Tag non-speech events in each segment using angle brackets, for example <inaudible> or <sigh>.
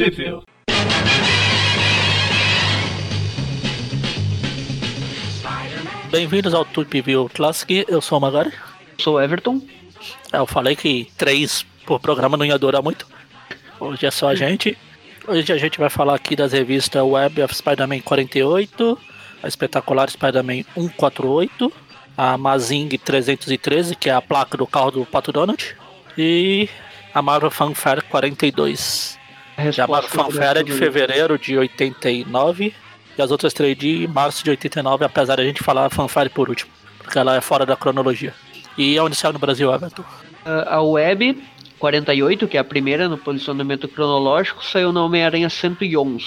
Review. Bem-vindos ao Tweep View Classic, eu sou o Magari. Sou o Everton. Eu falei que três por programa não ia durar muito. Hoje é só a gente. Hoje a gente vai falar aqui das revistas Web of Spider-Man 48, a Espetacular Spider-Man 148, a Mazing 313, que é a placa do carro do Pato Donald, e a Marvel Fanfare 42. Resposta Fanfare é de fevereiro de 89 e as outras três de março de 89, apesar de a gente falar a Fanfare por último, porque ela é fora da cronologia. E é onde saiu no Brasil, Everton. A a Web 48, que é a primeira no posicionamento cronológico, saiu na Homem-Aranha 111,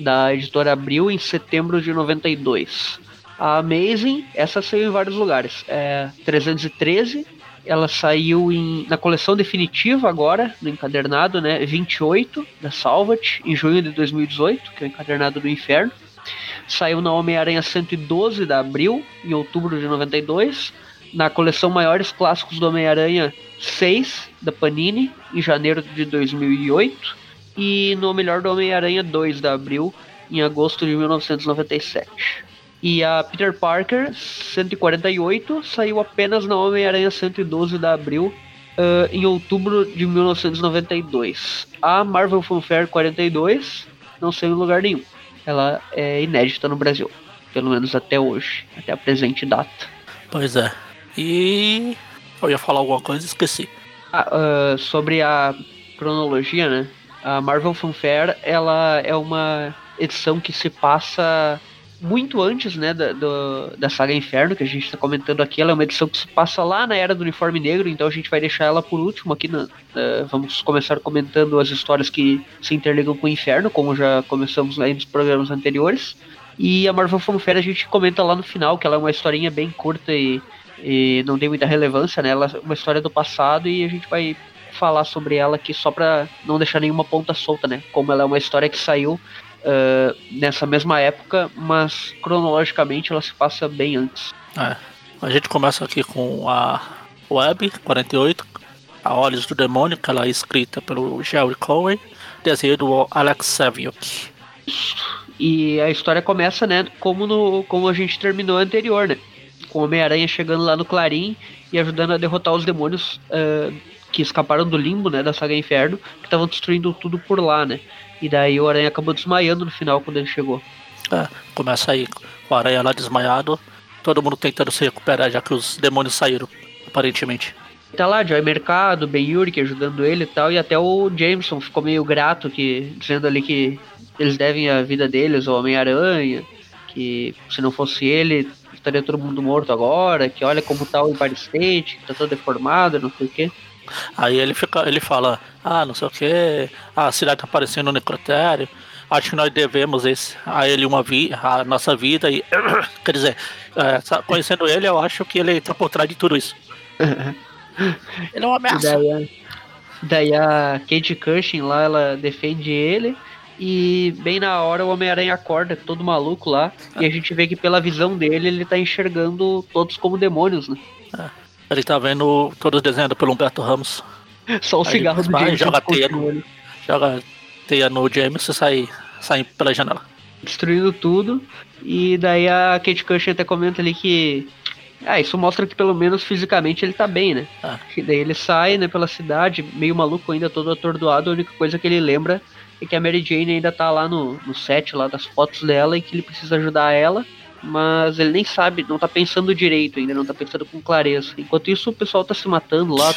da editora Abril, em setembro de 92. A Amazing, essa saiu em vários lugares. É 313, ela saiu em, na coleção definitiva agora, no encadernado, né? 28, da Salvat, em junho de 2018, que é o encadernado do Inferno. Saiu na Homem-Aranha 112 da Abril, em outubro de 92. Na coleção Maiores Clássicos do Homem-Aranha 6, da Panini, em janeiro de 2008. E no Melhor do Homem-Aranha 2 da Abril, em agosto de 1997. E a Peter Parker 148 saiu apenas na Homem-Aranha 112 da Abril, ah, em outubro de 1992. A Marvel Fanfare 42 não saiu em lugar nenhum. Ela é inédita no Brasil, pelo menos até hoje, até a presente data. Pois é. E eu ia falar alguma coisa e esqueci. Ah, ah, sobre a cronologia, né? A Marvel Fanfare, ela é uma edição que se passa muito antes, né, da, do- da saga Inferno, que a gente está comentando aqui. Ela é uma edição que se passa lá na Era do Uniforme Negro, então a gente vai deixar ela por último aqui. Na, eh, vamos começar comentando as histórias que se interligam com o Inferno, como já começamos aí nos programas anteriores. E a Marvel Fanfare a gente comenta lá no final, que ela é uma historinha bem curta e, e não tem muita relevância, né? Ela é uma história do passado e a gente vai falar sobre ela aqui só pra não deixar nenhuma ponta solta, né? Como ela é uma história que saiu ah, nessa mesma época, mas cronologicamente ela se passa bem antes. É. A gente começa aqui com a Web 48, A Olhos do Demônio, que ela é escrita pelo Jerry Cohen, desenho do Alex Saviuk. E a história começa, né, como, no, como a gente terminou anterior, né? Com Homem-Aranha chegando lá no Clarim e ajudando a derrotar os demônios ah, que escaparam do limbo, né, da saga Inferno, que estavam destruindo tudo por lá, né? E daí o Aranha acabou desmaiando no final quando ele chegou. É, começa aí a aranha lá desmaiado, todo mundo tentando se recuperar, já que os demônios saíram, aparentemente. Tá lá, Joy Mercado, Ben Yurik ajudando ele e tal, e até o Jameson ficou meio grato, que, dizendo ali que eles devem a vida deles ao Homem-Aranha, que se não fosse ele, estaria todo mundo morto agora, que olha como tá o Empire State, que tá todo deformado, não sei o quê. Aí ele fica, ele fala, ah, não sei o que, a cidade tá parecendo um necrotério. Acho que nós devemos esse, a ele uma vi, a nossa vida e <coughs> quer dizer, é, conhecendo ele, eu acho que ele tá por trás de tudo isso. <laughs> ele é uma E ameaça. daí, a- daí a Kate Cushing lá, ela defende ele. E bem na hora o Homem-Aranha acorda, todo maluco lá. E a gente vê que pela visão dele, ele tá enxergando todos como demônios, né? Ele tá vendo todos desenhados pelo Humberto Ramos. Só o Aí cigarro do vai, Jameson joga ficou teia no. Joga teia no James e sai, sai pela janela. destruindo tudo. E daí a Kate Cushing até comenta ali que. Ah, isso mostra que pelo menos fisicamente ele tá bem, né? Ah. Daí ele sai, né, pela cidade, meio maluco ainda, todo atordoado. A única coisa que ele lembra é que a Mary Jane ainda tá lá no, no set lá das fotos dela e que ele precisa ajudar ela. Mas ele nem sabe, não tá pensando direito ainda, não tá pensando com clareza. Enquanto isso, o pessoal tá se matando lá.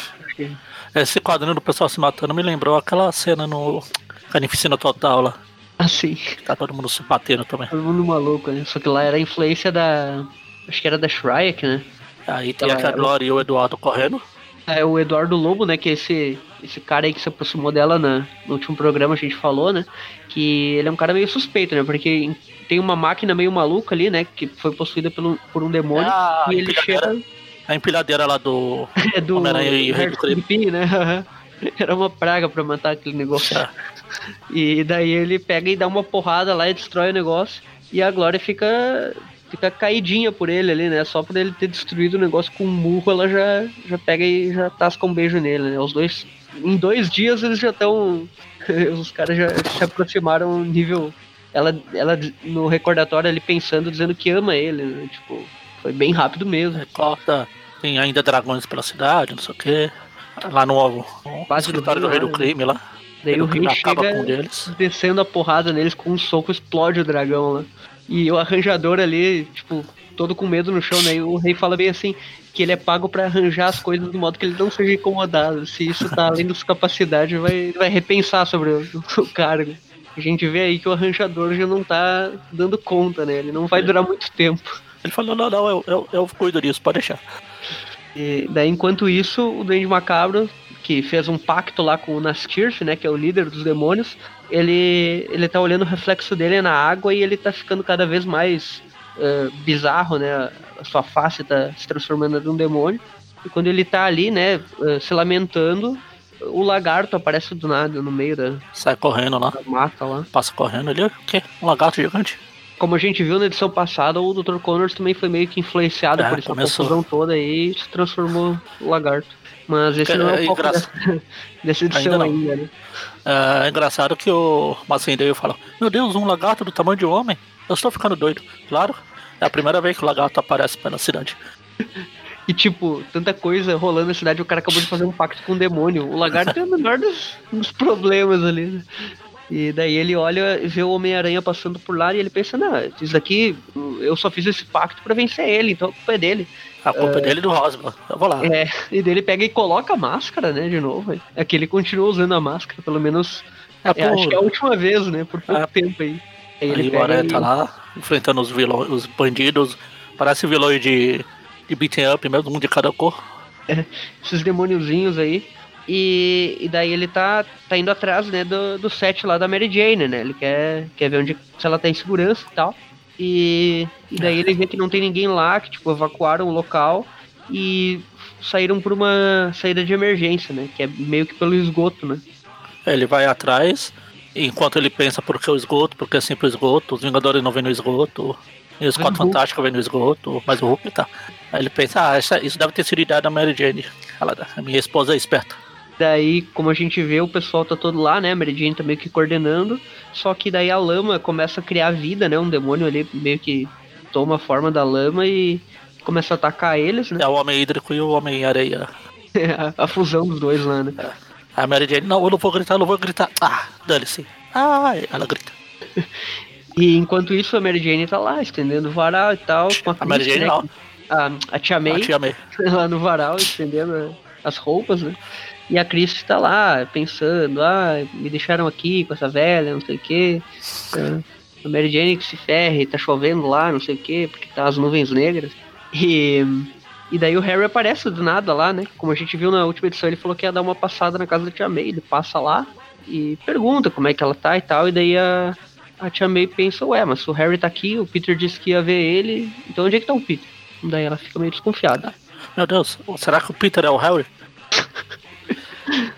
Esse quadrinho do pessoal se matando me lembrou aquela cena no Carnificina Total lá. Assim, Tá todo mundo se batendo também. todo mundo maluco, né? Só que lá era a influência da. Acho que era da Shrike, né? Aí tem Ela- a Glória e o Eduardo correndo. É o Eduardo Lobo, né? Que é esse, esse cara aí que se aproximou dela na, no último programa, a gente falou, né? Que ele é um cara meio suspeito, né? Porque tem uma máquina meio maluca ali, né? Que foi possuída pelo, por um demônio. É a e ele chega. A empilhadeira lá do. <laughs> É do Homem-Aranha e Rei do né? Era uma praga pra matar aquele negócio. <laughs> E daí ele pega e dá uma porrada lá e destrói o negócio. E a Glória fica fica caidinha por ele ali, né? Só por ele ter destruído o negócio com um murro, ela já, já pega e já tasca um beijo nele, né? Os dois. Em dois dias eles já estão <laughs> Os caras já se aproximaram nível. Ela, ela no recordatório ali pensando, dizendo que ama ele, né? Tipo, foi bem rápido mesmo. Recorda, tem ainda dragões pela cidade, não sei o quê. Lá no, no escritório do rei do né? crime lá. Daí o rei acaba chega com um deles. descendo a porrada neles com um soco, explode o dragão lá. E o arranjador ali, tipo, todo com medo no chão, né? E o rei fala bem assim, que ele é pago pra arranjar as coisas de modo que ele não seja incomodado. Se isso tá além da sua capacidade, vai, vai repensar sobre o, <laughs> o cargo. A gente vê aí que o arranjador já não tá dando conta, né? Ele não vai durar muito tempo. Ele falou, não, não, eu, eu, eu cuido disso, pode deixar. E daí, enquanto isso, o Duende Macabro, que fez um pacto lá com o Nastirf, né, que é o líder dos demônios, ele, ele tá olhando o reflexo dele na água e ele tá ficando cada vez mais uh, bizarro, né, a sua face tá se transformando num demônio. E quando ele tá ali, né, uh, se lamentando, o lagarto aparece do nada no meio da, Sai correndo lá, mata lá. passa correndo ali, o quê? Um lagarto gigante. Como a gente viu na edição passada, o Dr. Connors também foi meio que influenciado É, por essa começou. confusão toda aí e se transformou no lagarto. Mas esse É, não é é o foco engra- dessa, <laughs> dessa edição Ainda ainda, né? É engraçado que o Macendeio fala: Meu Deus, um lagarto do tamanho de um homem? Eu estou ficando doido. Claro, é a primeira vez que o lagarto aparece pela cidade. E tipo, tanta coisa rolando na cidade, o cara acabou de fazer um pacto com o demônio. O lagarto é o menor dos, dos problemas ali, né? E daí ele olha e vê o Homem-Aranha passando por lá e ele pensa, não, isso daqui, eu só fiz esse pacto pra vencer ele, então a culpa é dele. A culpa é dele e do Rosman. Eu vou lá. É, e daí ele pega e coloca a máscara, né, de novo. É que ele continua usando a máscara, pelo menos É, É, acho por- que é a última vez, né? Por pouco É. tempo aí. Aí Aí ele o pega Aranha e- tá lá, enfrentando os vilões, os bandidos. Parece vilões de, de beating up mesmo, um de cada cor. esses demôniozinhos aí. E, e daí ele tá, tá indo atrás, né, do, do set lá da Mary Jane, né? Ele quer, quer ver onde se ela tá em segurança e tal. E, e daí ele vê que não tem ninguém lá, que tipo, evacuaram o local e saíram por uma saída de emergência, né? Que é meio que pelo esgoto, né? Ele vai atrás, enquanto ele pensa por que o esgoto, porque é sempre o esgoto, os Vingadores não vêm no esgoto, e os Quatro. Fantásticos vêm no esgoto, mas o Hulk tá. Aí ele pensa, ah, essa- isso deve ter sido ideia da Mary Jane. Ela, a minha esposa é esperta. Daí, como a gente vê, o pessoal tá todo lá, né? A Mary Jane tá meio que coordenando. Só que daí a lama começa a criar vida, né? Um demônio ali meio que toma a forma da lama e começa a atacar eles, né? É o Homem Hídrico e o Homem Areia. <laughs> a, fusão dos dois lá, né? A Mary Jane, não, eu não vou gritar, eu não vou gritar. Ah, dane-se. Ah, ela grita. <laughs> E enquanto isso, a Mary Jane tá lá, estendendo o varal e tal. A, A Mary Jane né, não, A, a Tia May a tia May. <laughs> lá no varal, estendendo as roupas, né? E a Christie tá lá, pensando, ah, me deixaram aqui com essa velha, não sei o quê. Ah, A Mary Jane que se ferre, tá chovendo lá, não sei o quê, porque tá as nuvens negras. E, e daí o Harry aparece do nada lá, né? Como a gente viu na última edição, ele falou que ia dar uma passada na casa da Tia May. Ele passa lá e pergunta como é que ela tá e tal, e daí a, a Tia May pensa, ué, mas se o Harry tá aqui, o Peter disse que ia ver ele, então onde é que tá o Peter? Daí ela fica meio desconfiada. Meu Deus, será que o Peter é o Harry? <laughs>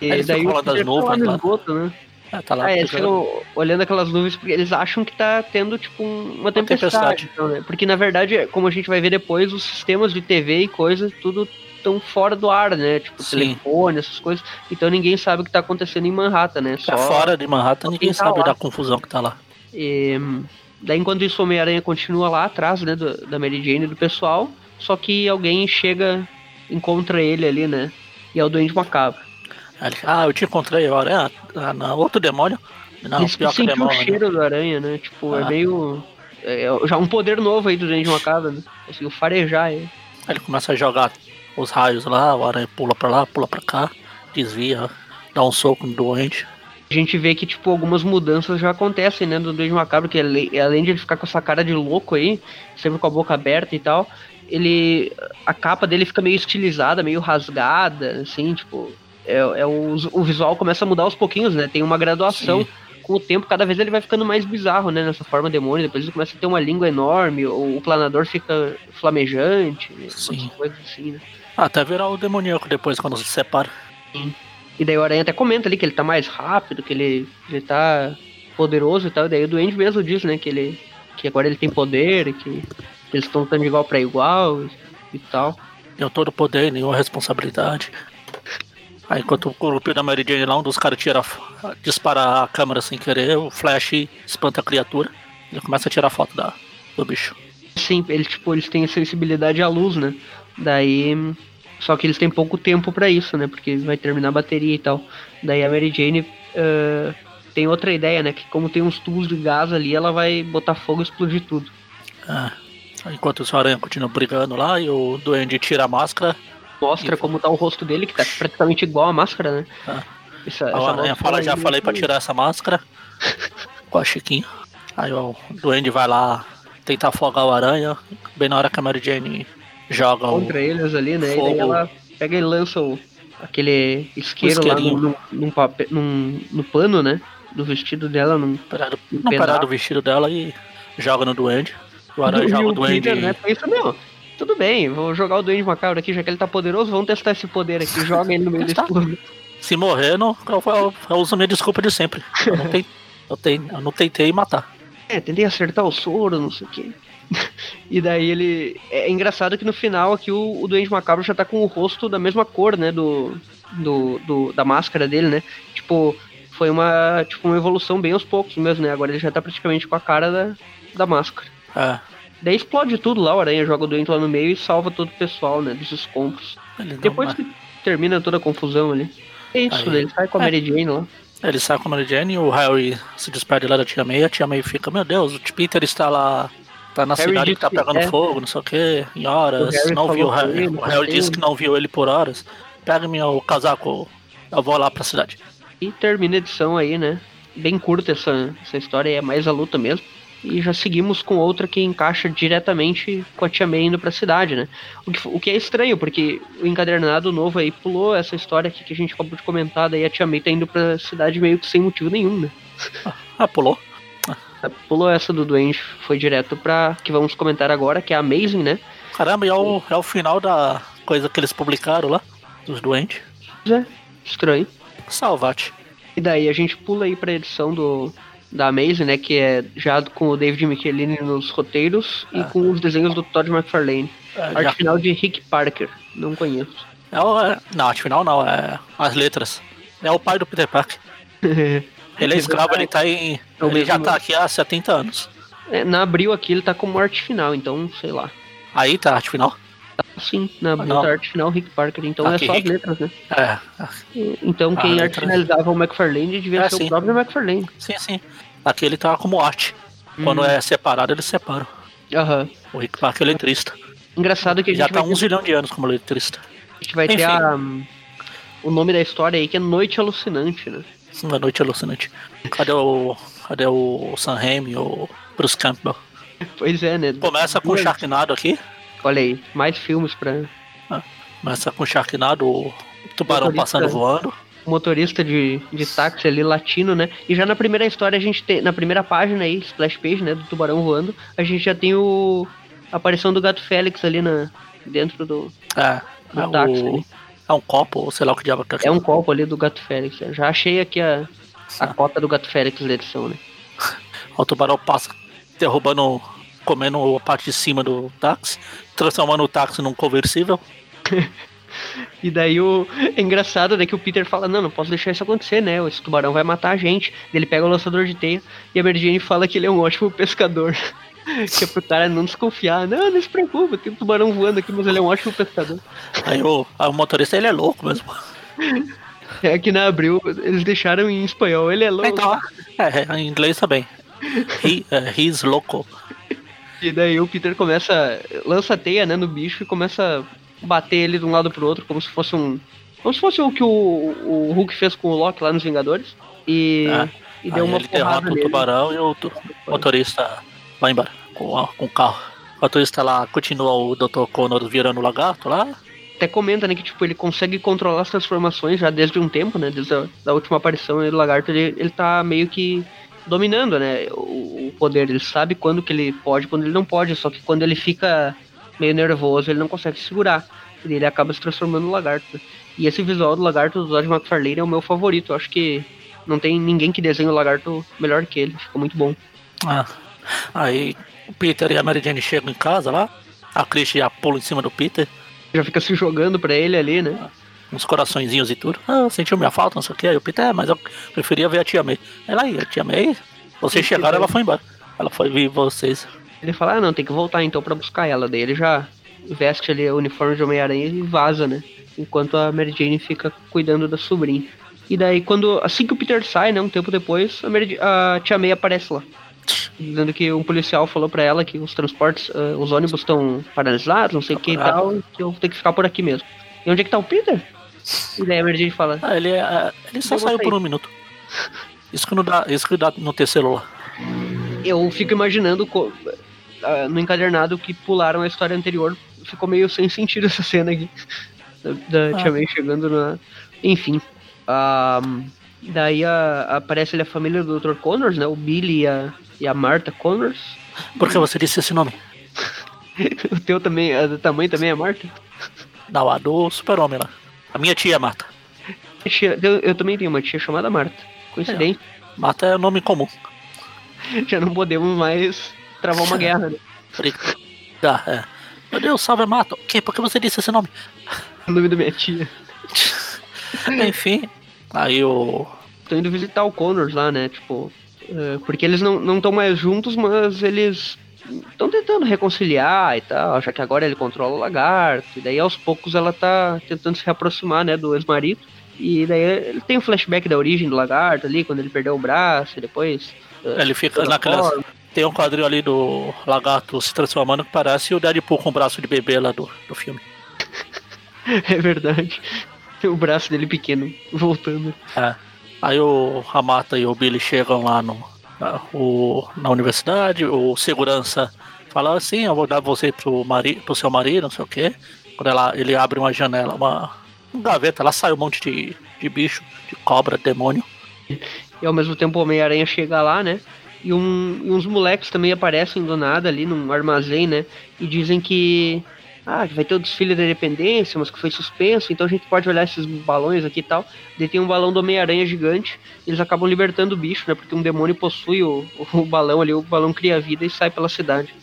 E Aí daí lá das tá nuvens no lá. esgoto, né? É, tá lá. Ah, eles ficam olhando aquelas nuvens porque eles acham que tá tendo, tipo, um- uma tempestade. tempestade. então, né? Porque, na verdade, como a gente vai ver depois, os sistemas de TV e coisas, tudo estão fora do ar, né? Tipo, Sim. telefone, essas coisas. Então ninguém sabe o que tá acontecendo em Manhattan, né? Tá fora de Manhattan, ninguém tá sabe lá. da confusão que tá lá. E, daí, enquanto isso, o Homem-Aranha continua lá atrás, né, do- da Mary Jane e do pessoal, só que alguém chega, encontra ele ali, né, e é o Duende Macabro. Ah, eu te encontrei agora. É, ah, não, outro demônio? Não, Ele pior que sentiu o demônio. cheiro do aranha, né, tipo, é Ah. meio... É já um poder novo aí do Duende Macabro, né, conseguiu farejar ele. Aí ele começa a jogar os raios lá, o aranha pula pra lá, pula pra cá, desvia, dá um soco no doente. A gente vê que, tipo, algumas mudanças já acontecem, né, do Duende Macabro, que ale- além de ele ficar com essa cara de louco aí, sempre com a boca aberta e tal, ele... a capa dele fica meio estilizada, meio rasgada, assim, tipo... É, é o, o visual começa a mudar aos pouquinhos, né, tem uma graduação. Sim. Com o tempo, cada vez ele vai ficando mais bizarro, né, nessa forma demônio, depois ele começa a ter uma língua enorme, o, o planador fica flamejante, Sim. umas coisas assim, né. Ah, até virar o demoníaco depois quando se separa. E daí o Aranha até comenta ali que ele tá mais rápido, que ele, ele tá poderoso e tal. E daí o Duende mesmo diz, né, que ele. Que agora ele tem poder, que, que eles estão lutando de igual pra igual e, e tal. Deu todo o poder, nenhuma responsabilidade. Aí enquanto o grupo da Mary Jane lá, um dos caras tira, dispara a câmera sem querer, o Flash espanta a criatura. Ele começa a tirar foto da, do bicho. Sim, eles, tipo, eles têm sensibilidade à luz, né? Daí. Só que eles têm pouco tempo para isso, né? Porque vai terminar a bateria e tal. Daí a Mary Jane uh, tem outra ideia, né? Que como tem uns tubos de gás ali, ela vai botar fogo e explodir tudo. Ah, enquanto o Aranha continua brigando lá e o Duende tira a máscara. Mostra e... como tá o rosto dele, que tá praticamente igual a máscara, né? Ah. Essa, a essa Aranha fala, já falei pra tirar essa máscara. <laughs> com a Chiquinho. Aí o Duende vai lá tentar afogar o Aranha. Bem na hora que a Mary Jane joga Contra eles ali, né? Fogo. E daí ela pega e lança o, aquele isqueiro lá no, no, num papel, num, no pano, né? Do vestido dela, num, parado, num parado do vestido dela e joga no Duende. O Aranha joga o Duende. Peter, né? Pensa, meu, tudo bem, vou jogar o Duende Macabro aqui, já que ele tá poderoso, vamos testar esse poder aqui, joga ele no meio desse. Se morrer, não, eu, eu, eu uso minha desculpa de sempre. Eu não, <laughs> tentei, eu, tentei, eu não tentei matar. É, tentei acertar o soro, não sei o quê. <laughs> e daí ele. É engraçado que no final aqui o, o Duende Macabro já tá com o rosto da mesma cor, né? Do, do, do, da máscara dele, né? Tipo, foi uma, tipo, uma evolução bem aos poucos mesmo, né? Agora ele já tá praticamente com a cara da, da máscara. É. Daí explode tudo lá, o Aranha joga o doente lá no meio e salva todo o pessoal, né? Dos escombros. Depois que termina toda a confusão ali. É isso, Aí. ele sai com a é. Mary Jane lá. Ele sai com a Mary Jane e o Harry se despede lá da tia May. A tia May fica, meu Deus, o Peter está lá. Tá na Harry cidade que tá pegando é. fogo, não sei o que, em horas. Não viu o Harry. o Harry disse que não viu ele por horas. Pega-me o casaco, eu vou lá pra cidade. E termina a edição aí, né? Bem curta essa, essa história, é mais a luta mesmo. E já seguimos com outra que encaixa diretamente com a Tia May indo pra cidade, né? O que, o que é estranho, porque o encadernado novo aí pulou essa história aqui que a gente acabou de comentar, daí a Tia May tá indo pra cidade meio que sem motivo nenhum, né? Ah, pulou? Pulou essa do Duende, foi direto pra que vamos comentar agora, que é a Amazing, né? Caramba, e é o, é o final da coisa que eles publicaram lá, dos Duendes. É, estranho. Salvate. E daí a gente pula aí pra edição do da Amazing, né? Que é já com o David Michelini nos roteiros e ah. com os desenhos do Todd McFarlane. É, arte já. final de Rick Parker, não conheço. É o, é, não, arte final não, é as letras. É o pai do Peter Parker. <laughs> ele é escravo, ele tá em. É ele já tá aqui há 70 anos. É, na abril aqui ele tá como arte final, então sei lá. Aí tá arte final? Sim, na ah, arte final Rick Parker, então aqui, é só Rick... as letras, né? É. Então quem ah, arte finalizava o McFarlane devia é, ser sim. o próprio McFarlane. Sim, sim. Aqui ele tá como arte. Quando hum. é separado, eles separam. Aham. O Rick Parker é letrista. Engraçado que a gente. Já tá um ter... zilhão de anos como letrista. A gente vai Enfim. ter a, o nome da história aí que é Noite Alucinante, né? Sim, a Noite Alucinante. Cadê o. Cadê o Sam Raimi, o Bruce Campbell? Pois é, né? Começa com o Sharknado aqui. Olha aí, mais filmes pra. Ah, começa com o Sharknado, o tubarão motorista, passando voando. Motorista de, de táxi ali, latino, né? E já na primeira história a gente tem. Na primeira página aí, splash page, né? Do tubarão voando, a gente já tem o. A aparição do gato Félix ali na, dentro do. É, do é táxi. O... É um copo, ou sei lá o que diabo que é. É um copo ali do gato Félix. Eu já achei aqui a, a cota do gato Félix da edição, né? <laughs> o tubarão passa derrubando comendo a parte de cima do táxi, transformando o táxi num conversível. <laughs> e daí o. É engraçado né, que o Peter fala, não, não posso deixar isso acontecer, né? Esse tubarão vai matar a gente. Ele pega o lançador de teia e a Mary Jane fala que ele é um ótimo pescador. <laughs> <laughs> que é pro cara não desconfiar. Não, não se preocupa, tem um tubarão voando aqui, mas ele é um ótimo pescador. Aí o, o motorista ele é louco mesmo. <laughs> É que na Abril eles deixaram em espanhol, ele é louco. Então, é, em inglês também. He, uh, he's loco. E daí o Peter começa. lança a teia, né, no bicho e começa a bater ele de um lado pro outro, como se fosse um. Como se fosse o que o, o Hulk fez com o Loki lá nos Vingadores. E, é. e deu Aí uma ele derrota o tubarão e o motorista vai embora com, com o carro. O motorista lá continua o Dr. Connor virando o lagarto lá. Até comenta, né, que tipo, ele consegue controlar as transformações já desde um tempo, né? Desde a da última aparição do lagarto, ele, ele tá meio que dominando, né, o, o, poder. Ele sabe quando que ele pode, quando ele não pode. Só que quando ele fica meio nervoso, ele não consegue segurar. E ele acaba se transformando no lagarto. E esse visual do lagarto do Todd McFarlane é o meu favorito. Eu acho que não tem ninguém que desenhe o lagarto melhor que ele. Ficou muito bom. Ah, aí o Peter e a Mary Jane chegam em casa lá. A Chris já pula em cima do Peter. Já fica se jogando pra ele ali, né? uns coraçõezinhos e tudo. Ah, sentiu minha falta, não sei o que. Aí o Peter, é, mas eu preferia ver a tia May. Ela aí, a tia May, vocês chegaram, ela foi embora. Ela foi vir vocês. Ele fala, ah não, tem que voltar então pra buscar ela. Daí ele já veste ali o uniforme de Homem-Aranha e vaza, né? Enquanto a Mary Jane fica cuidando da sobrinha. E daí, quando assim que o Peter sai, né, um tempo depois, a, Mary, a Tia May aparece lá. Dizendo que um policial falou pra ela que os transportes, uh, os ônibus estão paralisados, não sei o que e tal, que eu tenho que ficar por aqui mesmo. E onde é que tá o Peter? E daí a Mary fala... Ah, ele, uh, ele só saiu por um minuto. Isso que não dá, isso que dá no terceiro lá. Eu fico imaginando uh, no encadernado que pularam a história anterior. Ficou meio sem sentido essa cena aqui. Da, da ah. Tia May chegando na... Enfim. Um, daí a, aparece ali a família do Dr. Connors, né? O Billy e a, e a Martha Connors. Por que você disse esse nome? <laughs> o teu também, a do tamanho também é Martha? Não, a do super-homem lá. A minha tia é Marta. Eu, eu, também tenho uma tia chamada Marta. Coincidente. É, Marta é nome comum. <laughs> Já não podemos mais travar uma guerra, né? Ah, é. Meu Deus, salve Marta. O quê? Por que você disse esse nome? O nome da minha tia. <laughs> Enfim, aí o. Tô indo visitar o Connors lá, né? Tipo. É, porque eles não estão mais juntos, mas eles estão tentando reconciliar e tal, já que agora ele controla o lagarto, e daí aos poucos ela tá tentando se reaproximar, né, do ex-marido. E daí ele tem um flashback da origem do lagarto ali, quando ele perdeu o braço e depois. É, ele fica naquela. Tem um quadril ali do lagarto se transformando que parece o Deadpool com o braço de bebê lá do, do filme. <laughs> é verdade o braço dele pequeno, voltando. É. Aí o Ramata e o Billy chegam lá no, na, o, na universidade, o segurança fala assim, eu vou dar você pro, mari, pro seu marido, não sei o quê. Quando ela, ele abre uma janela, uma, uma gaveta, lá sai um monte de, de bicho, de cobra, demônio. E ao mesmo tempo o Homem-Aranha chega lá, né? E, um, e uns moleques também aparecem do nada ali num armazém, né? E dizem que ah, vai ter o desfile da independência, mas que foi suspenso, então a gente pode olhar esses balões aqui e tal. Daí tem um balão do Homem-Aranha gigante, eles acabam libertando o bicho, né? Porque um demônio possui o, o balão ali, o balão cria vida e sai pela cidade.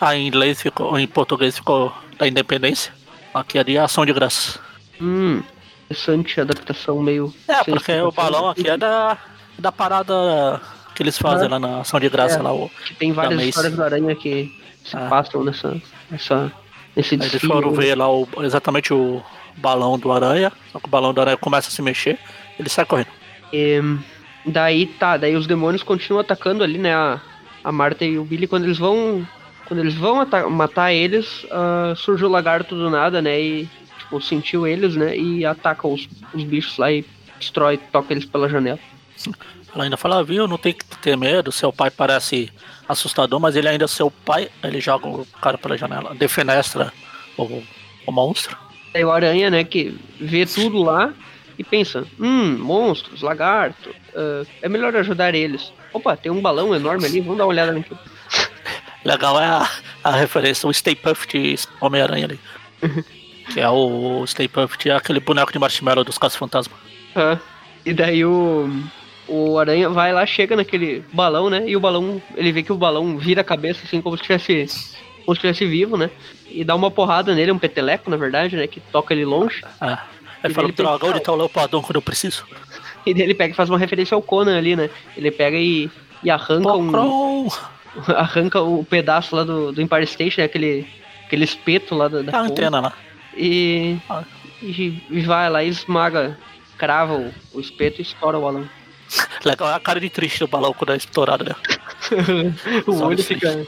Ah, em inglês ficou, em português ficou da independência. Aqui é de ação de graça. Hum, interessante, adaptação meio. É, porque o balão aqui é da, da parada que eles fazem ah, lá na ação de graça é, lá. O, tem várias histórias do Aranha que se ah. passam nessa, nessa esse Aí eles foram ver lá o, exatamente o balão do aranha, só que o balão do aranha começa a se mexer, ele sai correndo. E, daí tá, daí os demônios continuam atacando ali, né, a, a Marta e o Billy, quando eles vão quando eles vão matar eles, uh, surge o lagarto do nada, né, e tipo, sentiu eles, né, e ataca os, os bichos lá e destrói, toca eles pela janela. Ela ainda fala, viu, não tem que ter medo, seu pai parece assustador, mas ele ainda é seu pai, ele joga o cara pela janela, defenestra o, o monstro. É o aranha, né, que vê tudo lá e pensa, hum, monstros, lagarto, uh, é melhor ajudar eles. Opa, tem um balão enorme ali, vamos dar uma olhada naquilo. <laughs> Legal é a, a referência, o Stay Puft Homem-Aranha ali. <laughs> que é o Stay Puft, é aquele boneco de marshmallow dos Casos Fantasma. Ah, e daí o o Aranha vai lá, chega naquele balão, né? E o balão, ele vê que o balão vira a cabeça, assim, como se estivesse como se estivesse vivo, né? E dá uma porrada nele, um peteleco, na verdade, né? Que toca ele longe. Ah, ele fala, droga, onde tá o Leopadão quando eu preciso? <laughs> E daí ele pega e faz uma referência ao Conan ali, né? Ele pega e, e arranca um... <laughs> Arranca o um pedaço lá do, do Empire Station, né? aquele, aquele espeto lá da, da a antena lá. E, ah. e, e vai lá e esmaga, crava o, o espeto e estoura o balão. <laughs> Legal é a cara de triste do balão quando é estourado, né? <laughs> o Só olho fica.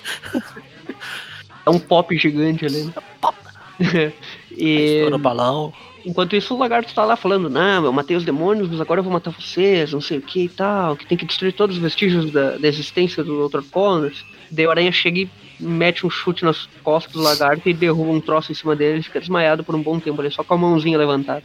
É um pop gigante ali. Né? Pop. <laughs> e. Estoura o balão. Enquanto isso, o lagarto tá lá falando: Não, eu matei os demônios, mas agora eu vou matar vocês, não sei o que e tal. Que tem que destruir todos os vestígios da, da existência do Dr. Connors. Daí o aranha chega e mete um chute nas costas do lagarto e derruba um troço em cima dele. Ele fica desmaiado por um bom tempo ali, só com a mãozinha levantada.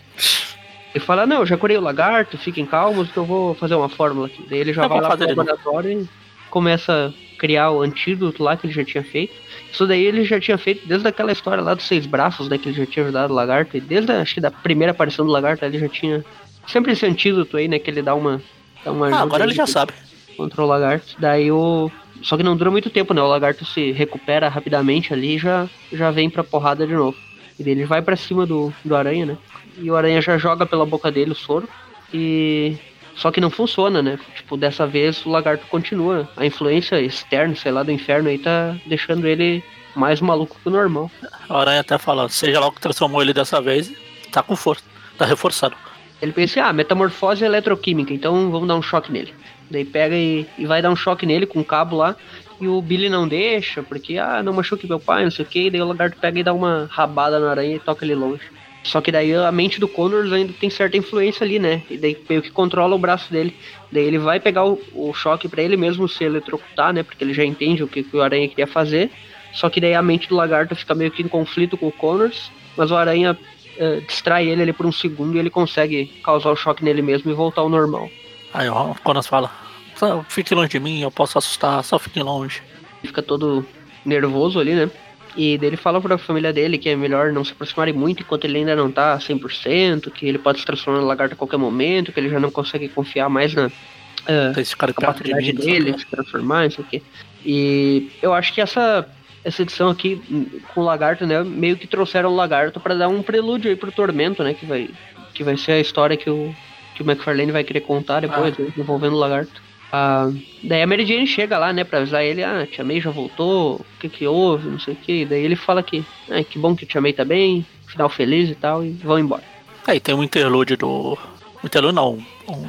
Ele fala, não, eu já curei o lagarto, fiquem calmos que eu vou fazer uma fórmula aqui. Daí ele já eu vai lá pro laboratório e começa a criar o antídoto lá que ele já tinha feito. Isso daí ele já tinha feito desde aquela história lá dos seis braços, né, que ele já tinha ajudado o lagarto. E desde, acho que da primeira aparição do lagarto ele já tinha sempre esse antídoto aí, né, que ele dá uma... Dá uma ah, agora ele já sabe. Contra o lagarto. Daí o... Só que não dura muito tempo, né, o lagarto se recupera rapidamente ali e já, já vem pra porrada de novo. E daí ele vai para cima do, do aranha, né? E o aranha já joga pela boca dele o soro. E. Só que não funciona, né? Tipo, dessa vez o lagarto continua. A influência externa, sei lá, do inferno aí tá deixando ele mais maluco que o normal. A aranha até fala, seja lá o que transformou ele dessa vez, tá com força, tá reforçado. Ele pensa, ah, metamorfose eletroquímica, então vamos dar um choque nele. Daí pega e, e vai dar um choque nele com um cabo lá. E o Billy não deixa, porque, ah, não machuque meu pai, não sei o que. Daí o lagarto pega e dá uma rabada na aranha e toca ele longe. Só que daí a mente do Connors ainda tem certa influência ali, né? E daí meio que controla o braço dele. Daí ele vai pegar o, o choque para ele mesmo se eletrocutar, né? Porque ele já entende o que, que o Aranha queria fazer. Só que daí a mente do lagarto fica meio que em conflito com o Connors. Mas o Aranha uh, distrai ele ali por um segundo e ele consegue causar o choque nele mesmo e voltar ao normal. Aí o Connors fala: fique longe de mim, eu posso assustar, só fique longe. Fica todo nervoso ali, né? E daí ele fala pra família dele que é melhor não se aproximarem muito enquanto ele ainda não tá 100%, que ele pode se transformar no lagarto a qualquer momento, que ele já não consegue confiar mais na uh, Esse cara capacidade de dele, se transformar, isso aqui. E eu acho que essa essa edição aqui com o Lagarto, né? Meio que trouxeram o Lagarto para dar um prelúdio aí pro Tormento, né? Que vai, que vai ser a história que o, que o McFarlane vai querer contar depois, ah. né, envolvendo o Lagarto. Ah, daí a Mary Jane chega lá, né, pra avisar ele, ah, Tia May já voltou, o que que houve, não sei o que. Daí ele fala que, ah, que bom que Tia May tá bem, final feliz e tal, e vão embora. Aí tem um interlúdio do... Um interlúdio não, um,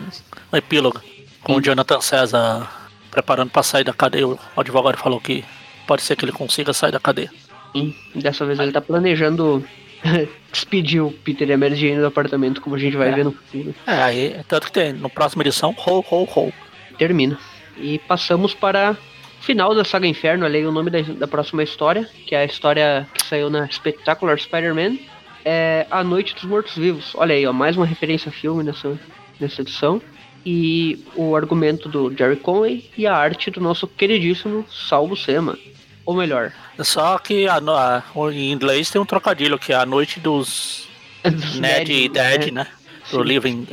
um epílogo, com Sim. o Jonathan César preparando pra sair da cadeia. O advogado falou que pode ser que ele consiga sair da cadeia. Sim, dessa vez ele tá planejando <laughs> despedir o Peter e a Mary Jane do apartamento, como a gente vai é. ver no futuro. É, aí, tanto que tem, no próxima edição, ho, ho, ho. Termina. E passamos para o final da saga Inferno, ali o nome da, da próxima história, que é a história que saiu na Spectacular Spider-Man, é A Noite dos Mortos-Vivos. Olha aí, ó, mais uma referência a filme nessa, nessa edição. E o argumento do Jerry Conway e a arte do nosso queridíssimo Salvo Sema. Ou melhor. Só que a, a, em inglês tem um trocadilho, que é a noite dos, <laughs> dos Ned e Dead, né? né? Do Living,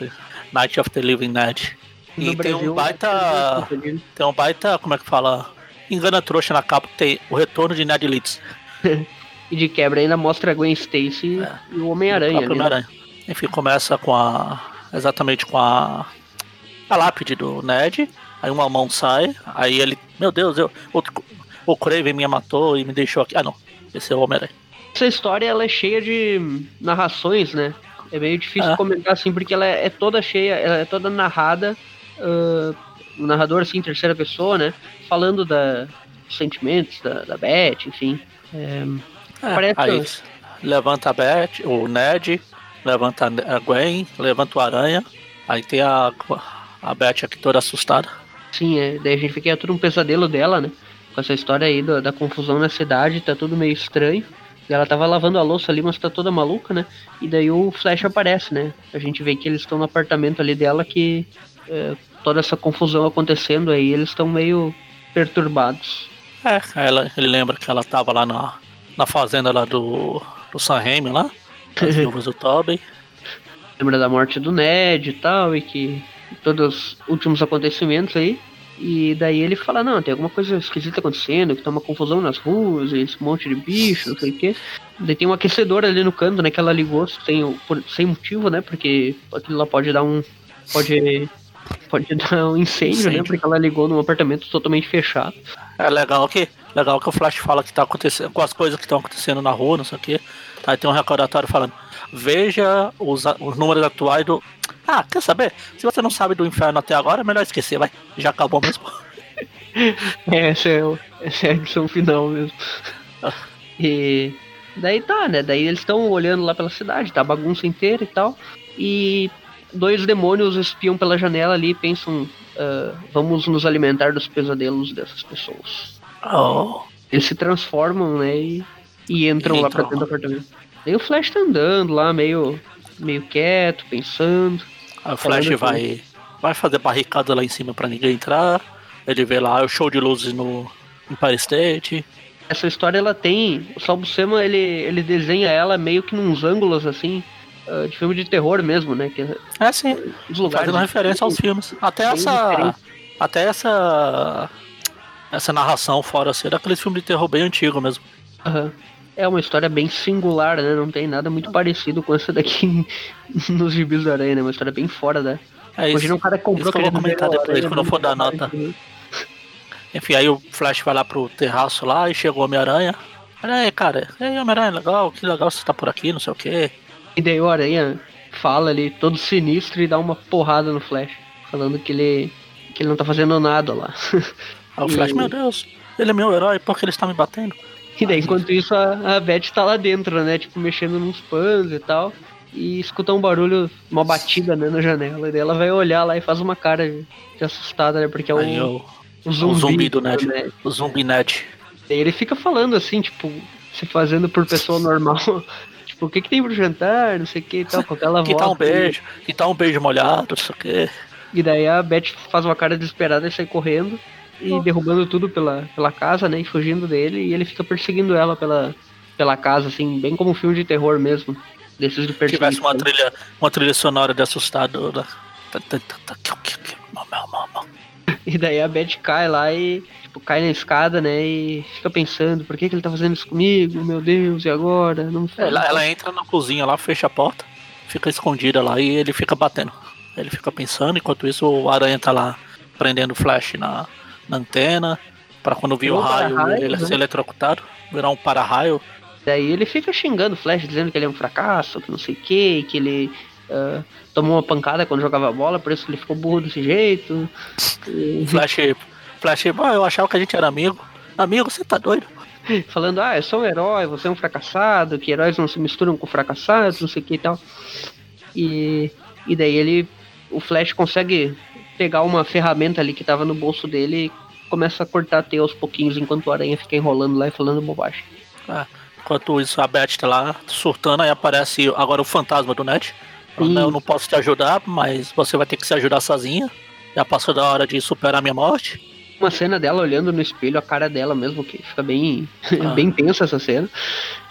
Night of the Living Ned. No e Brasil, tem um baita. Tem um baita, como é que fala? Engana trouxa na capa que tem o retorno de Ned Leeds. <laughs> e de quebra ainda mostra a Gwen Stacy é. e o Homem-Aranha. Né? Enfim, começa com a. Exatamente com a. A lápide do Ned. Aí uma mão sai. Aí ele. Meu Deus, eu. Outro, o Craven me matou e me deixou aqui. Ah, não. Esse é o Homem-Aranha. Essa história ela é cheia de narrações, né? É meio difícil ah. comentar assim, porque ela é, é, toda cheia, ela é toda narrada. Uh, o narrador, assim, em terceira pessoa, né? Falando da, dos sentimentos da, da Beth, enfim. É, é, parece aí, levanta a Beth, o Ned, levanta a Gwen, levanta o Aranha. Aí tem a, a Beth aqui toda assustada. Sim, é, daí a gente fica é tudo um pesadelo dela, né? com essa história aí da, da, confusão na cidade, tá tudo meio estranho. E ela tava lavando a louça ali, mas tá toda maluca, né? E daí o Flash aparece, né? A gente vê que eles estão no apartamento ali dela, que é, toda essa confusão acontecendo aí, eles estão meio perturbados. É, ela, ele lembra que ela tava lá na, na fazenda lá do, do Sam Raimi lá, <laughs> as do Tobey. Lembra da morte do Ned e tal, e que todos os últimos acontecimentos aí. E daí ele fala, não, tem alguma coisa esquisita acontecendo, que tá uma confusão nas ruas, esse monte de bicho, não sei o quê. Daí tem um aquecedor ali no canto, né, que ela ligou sem, por, sem motivo, né, porque aquilo lá pode dar um... pode... pode dar um incêndio, né, incêndio. né, porque ela ligou num apartamento totalmente fechado. É legal que, legal que o Flash fala que tá acontecendo, com as coisas que estão acontecendo na rua, não sei o quê. Aí tem um recordatório falando, veja os, os números atuais do ah, quer saber? Se você não sabe do inferno até agora, é melhor esquecer, vai. Já acabou mesmo. <laughs> é, essa é, essa é a edição final mesmo. <laughs> E daí tá, né? Daí eles estão olhando lá pela cidade, tá a bagunça inteira e tal. E dois demônios espiam pela janela ali e pensam: uh, vamos nos alimentar dos pesadelos dessas pessoas. Oh. Eles se transformam, né? E, e entram lá pra dentro do apartamento. Daí o Flash tá andando lá, meio meio quieto, pensando. Aí o Flash vai, vai fazer barricada lá em cima para ninguém entrar. Ele vê lá o show de luzes no Empire State. Essa história ela tem. O Sal Buscema ele, ele desenha ela meio que nos ângulos assim. Uh, de filme de terror mesmo, né? Que, é sim. Os lugares Fazendo referência aos filmes. Até essa. Até essa. Essa narração fora assim, daqueles filmes de terror bem antigo mesmo. Uhum. É uma história bem singular, né? Não tem nada muito parecido com essa daqui <laughs> nos gibis da Aranha, né? Uma história bem fora da. É isso. Imagina um cara comprou Isso que eu vou comentar depois, Aranha quando eu for dar nota. Enfim, aí o Flash vai lá pro terraço lá e chegou o Homem-Aranha. Olha aí, cara. E aí, Homem-Aranha, legal, que legal você tá por aqui, não sei o quê. E daí o Aranha fala ali, todo sinistro, e dá uma porrada no Flash. Falando que ele. que ele não tá fazendo nada lá. <laughs> Aí o Flash, E- meu Deus, ele é meu herói, por que ele está me batendo? E daí, enquanto isso, a, a Beth tá lá dentro, né? Tipo, mexendo nos panos e tal. E escuta um barulho, uma batida, né, na janela. E daí ela vai olhar lá e faz uma cara de, de assustada, né? Porque é Aí o, o, o o zumbi, zumbi do Ned. né? O zumbi Ned. E ele fica falando assim, tipo, se fazendo por pessoa normal. <laughs> tipo, o que que tem pro jantar, não sei o que e tal, com aquela <laughs> Que voz. tal um beijo, que tal um beijo molhado, não sei o quê. E daí a Beth faz uma cara desesperada e sai correndo. E derrubando tudo pela, pela casa, né? E fugindo dele. E ele fica perseguindo ela pela, pela casa, assim, bem como um filme de terror mesmo. Desses de Se tivesse uma trilha, uma trilha sonora de assustadora. <laughs> E daí a Beth cai lá e, tipo, cai na escada, né? E fica pensando, por que, que ele tá fazendo isso comigo? Meu Deus, e agora? Não. Ela, ela entra na cozinha lá, fecha a porta, fica escondida lá e ele fica batendo. Ele fica pensando, enquanto isso o aranha tá lá prendendo o flash na, na antena, pra quando vir o raio para-raio, ele né? ser eletrocutado, virar um para-raio. Daí ele fica xingando o Flash, dizendo que ele é um fracasso, que não sei o que, que ele ah, tomou uma pancada quando jogava bola, por isso que ele ficou burro desse jeito. E Flash, flash, ah, eu achava que a gente era amigo. Amigo, você tá doido? <laughs> falando, ah, eu sou um herói, você é um fracassado, que heróis não se misturam com fracassados, não sei o que e tal. E, e daí ele, o Flash consegue pegar uma ferramenta ali que tava no bolso dele e começa a cortar a teia aos pouquinhos, enquanto o Aranha fica enrolando lá e falando bobagem. Ah, enquanto isso a Beth tá lá surtando, aí aparece agora o fantasma do Ned. Sim. Eu não posso te ajudar, mas você vai ter que se ajudar sozinha. Já passou da hora de superar minha morte. Uma cena dela olhando no espelho, a cara dela mesmo, que fica bem, <laughs> Ah. bem tensa essa cena.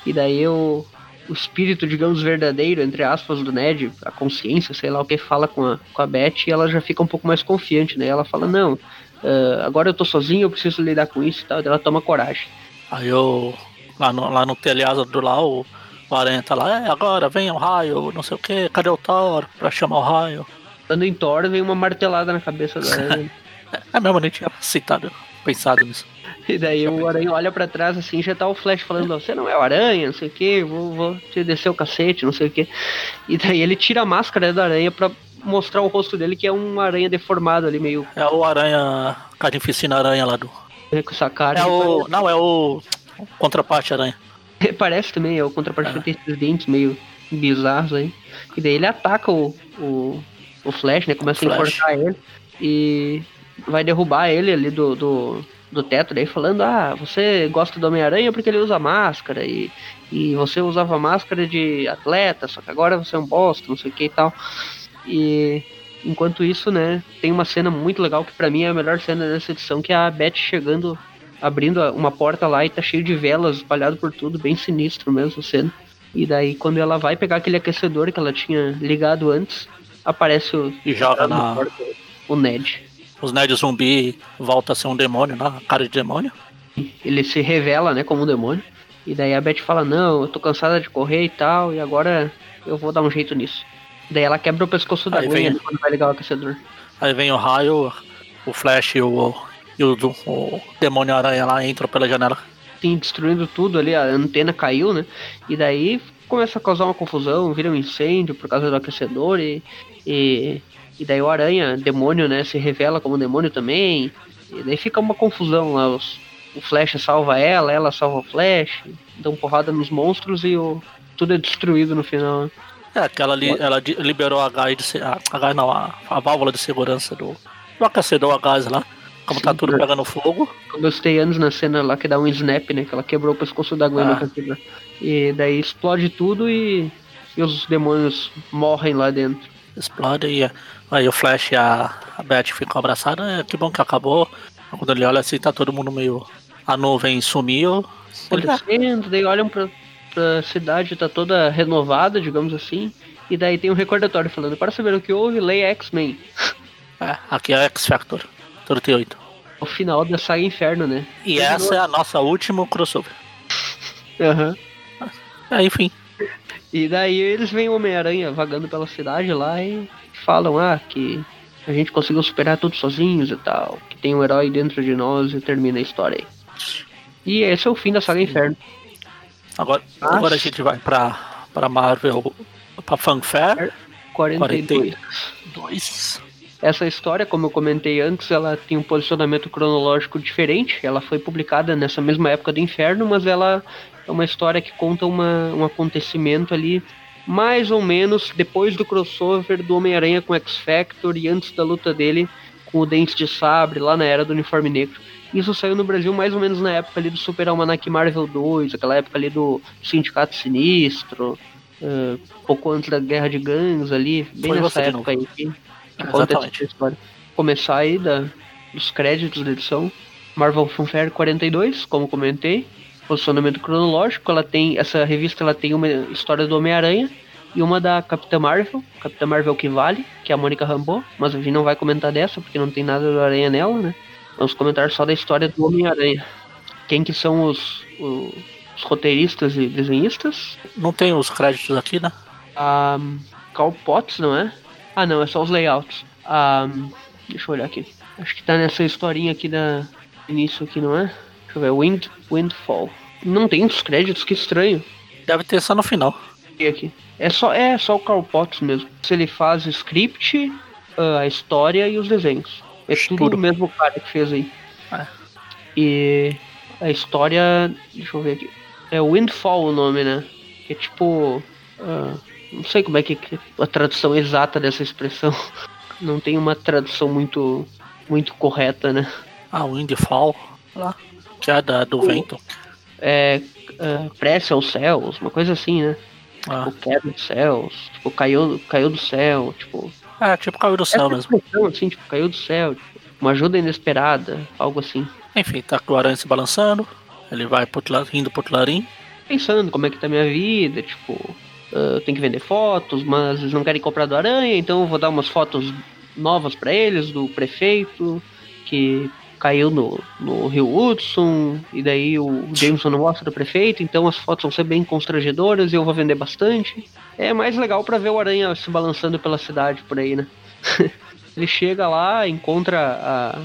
E daí o, o espírito, digamos, verdadeiro, entre aspas, do Ned, a consciência, sei lá o que, fala com a, com a Beth e ela já fica um pouco mais confiante, né? Ela fala, não, ah, agora eu tô sozinha, eu preciso lidar com isso e tal. Ela toma coragem. Aí eu, lá no, lá no telhado do lá, o, o Aranha tá lá, é, agora vem o raio, não sei o que, cadê o Thor pra chamar o raio? Quando em Thor, vem uma martelada na cabeça da. <laughs> É mesmo, eu nem tinha citado, pensado nisso. E daí o Aranha olha pra trás assim, já tá o Flash falando, você não é o Aranha, não sei o que, vou, vou te descer o cacete, não sei o que. E daí ele tira a máscara da aranha pra mostrar o rosto dele, que é um aranha deformado ali, meio É o Aranha, Carnificina Aranha lá do. né, com essa cara. É Ele o. Não, é o. Contraparte Aranha. Parece, parece também, é o contraparte Ah. tem esses dentes meio bizarros aí. E daí ele ataca o, o, o Flash, né? Começa a enforcar ele e vai derrubar ele ali do, do, do teto, daí falando, ah, você gosta do Homem-Aranha porque ele usa máscara e, e você usava máscara de atleta, só que agora você é um bosta, não sei o que e tal. E enquanto isso, né, tem uma cena muito legal que pra mim é a melhor cena dessa edição, que é a Beth chegando, abrindo uma porta lá e tá cheio de velas espalhado por tudo, bem sinistro mesmo a cena. E daí quando ela vai pegar aquele aquecedor que ela tinha ligado antes, aparece o, E joga na. porta, o Ned. Os Ned zumbi volta a ser um demônio, na cara de demônio. Ele se revela, né, como um demônio. E daí a Beth fala, não, eu tô cansada de correr e tal, e agora eu vou dar um jeito nisso. Daí ela quebra o pescoço da Gwen ali quando vai ligar o aquecedor. Aí vem o raio, o Flash e o, e o, o demônio aranha lá entram pela janela. Sim, destruindo tudo ali, a antena caiu, né? E daí começa a causar uma confusão, vira um incêndio por causa do aquecedor e, e, e daí o aranha, demônio, né, se revela como demônio também. E daí fica uma confusão lá, os, o Flash salva ela, ela salva o Flash, dão porrada nos monstros e o, tudo é destruído no final. né? É, que ela, li- ela liberou a gás, de, a, a gás não, a, a válvula de segurança do, do aquecedor a gás lá. Como tá Sim, tudo né? pegando fogo. Eu gostei antes na cena lá que dá um snap, né? Que ela quebrou o pescoço da Gwen Ah. E daí explode tudo e, e os demônios morrem lá dentro. explode e aí o Flash e a, a Beth ficam abraçadas. É, que bom que acabou. Quando ele olha assim, tá todo mundo meio. A nuvem sumiu. Ele, ah, acontecendo, daí olham pra, pra cidade, tá toda renovada, digamos assim. E daí tem um recordatório falando, para saber o que houve, leia X-Men. <laughs> é, aqui é X Factor 38. O final da saga Inferno, né? E essa é a nossa última crossover. <laughs> Aham. É, enfim. E daí eles veem o Homem-Aranha vagando pela cidade lá e falam, ah, que a gente conseguiu superar tudo sozinhos e tal, que tem um herói dentro de nós e termina a história aí. E esse é o fim da saga Inferno. Agora, Mas- agora a gente vai pra, pra Marvel, pra Fanfare 42. 2. Essa história, como eu comentei antes, ela tem um posicionamento cronológico diferente. Ela foi publicada nessa mesma época do Inferno, mas ela é uma história que conta uma, um acontecimento ali mais ou menos depois do crossover do Homem-Aranha com X-Factor e antes da luta dele com o Dente de Sabre lá na era do Uniforme Negro. Isso saiu no Brasil mais ou menos na época ali do Super Almanac Marvel 2, aquela época ali do Sindicato Sinistro, eh, pouco antes da Guerra de Gangues ali, bem Foi nessa época aí. que Exatamente. essa história. Começar aí da, dos créditos da edição. Marvel Fanfare 42, como comentei. Posicionamento cronológico, ela tem. Essa revista ela tem uma história do Homem-Aranha e uma da Capitã Marvel, Capitã Marvel que vale, que é a Mônica Rambeau, mas a gente não vai comentar dessa, porque não tem nada do Aranha nela, né? Vamos comentar só da história do Homem-Aranha. Quem que são os, o- os roteiristas e desenhistas? Não tem os créditos aqui, né? A Carl Potts, não é? Ah, não, é só os layouts. Ah, deixa eu olhar aqui. Acho que tá nessa historinha aqui da início aqui, não é? Deixa eu ver, Wind, Windfall. Não tem os créditos, que estranho. Deve ter só no final. E aqui. É só, é só o Carl Potts mesmo. Se ele faz o script, ah, a história e os desenhos. É tudo Tudo. o mesmo cara que fez aí. É. E a história. Deixa eu ver aqui. É Windfall o nome, né? Que é tipo. ah, não sei como é que que- a tradução exata dessa expressão. <laughs> Não tem uma tradução muito muito correta, né? Ah, Windfall, lá. Da, do vento. É, ah, prece aos céus, uma coisa assim, né? Ah, Tipo, queda dos céus, tipo, caiu, caiu do céu, tipo. é, tipo caiu do céu mesmo. assim, tipo, caiu do céu, tipo, uma ajuda inesperada, algo assim. Enfim, tá com o aranha se balançando. Ele vai pro outro lado, indo pro outro larim. Pensando como é que tá minha vida, tipo, ah, tem que vender fotos, mas eles não querem comprar do Aranha, então eu vou dar umas fotos novas pra eles, do prefeito, que caiu no, no Rio Hudson, e daí o Jameson não gosta do prefeito, então as fotos vão ser bem constrangedoras e eu vou vender bastante. É mais legal pra ver o Aranha se balançando pela cidade por aí, né? <laughs> Ele chega lá, encontra a,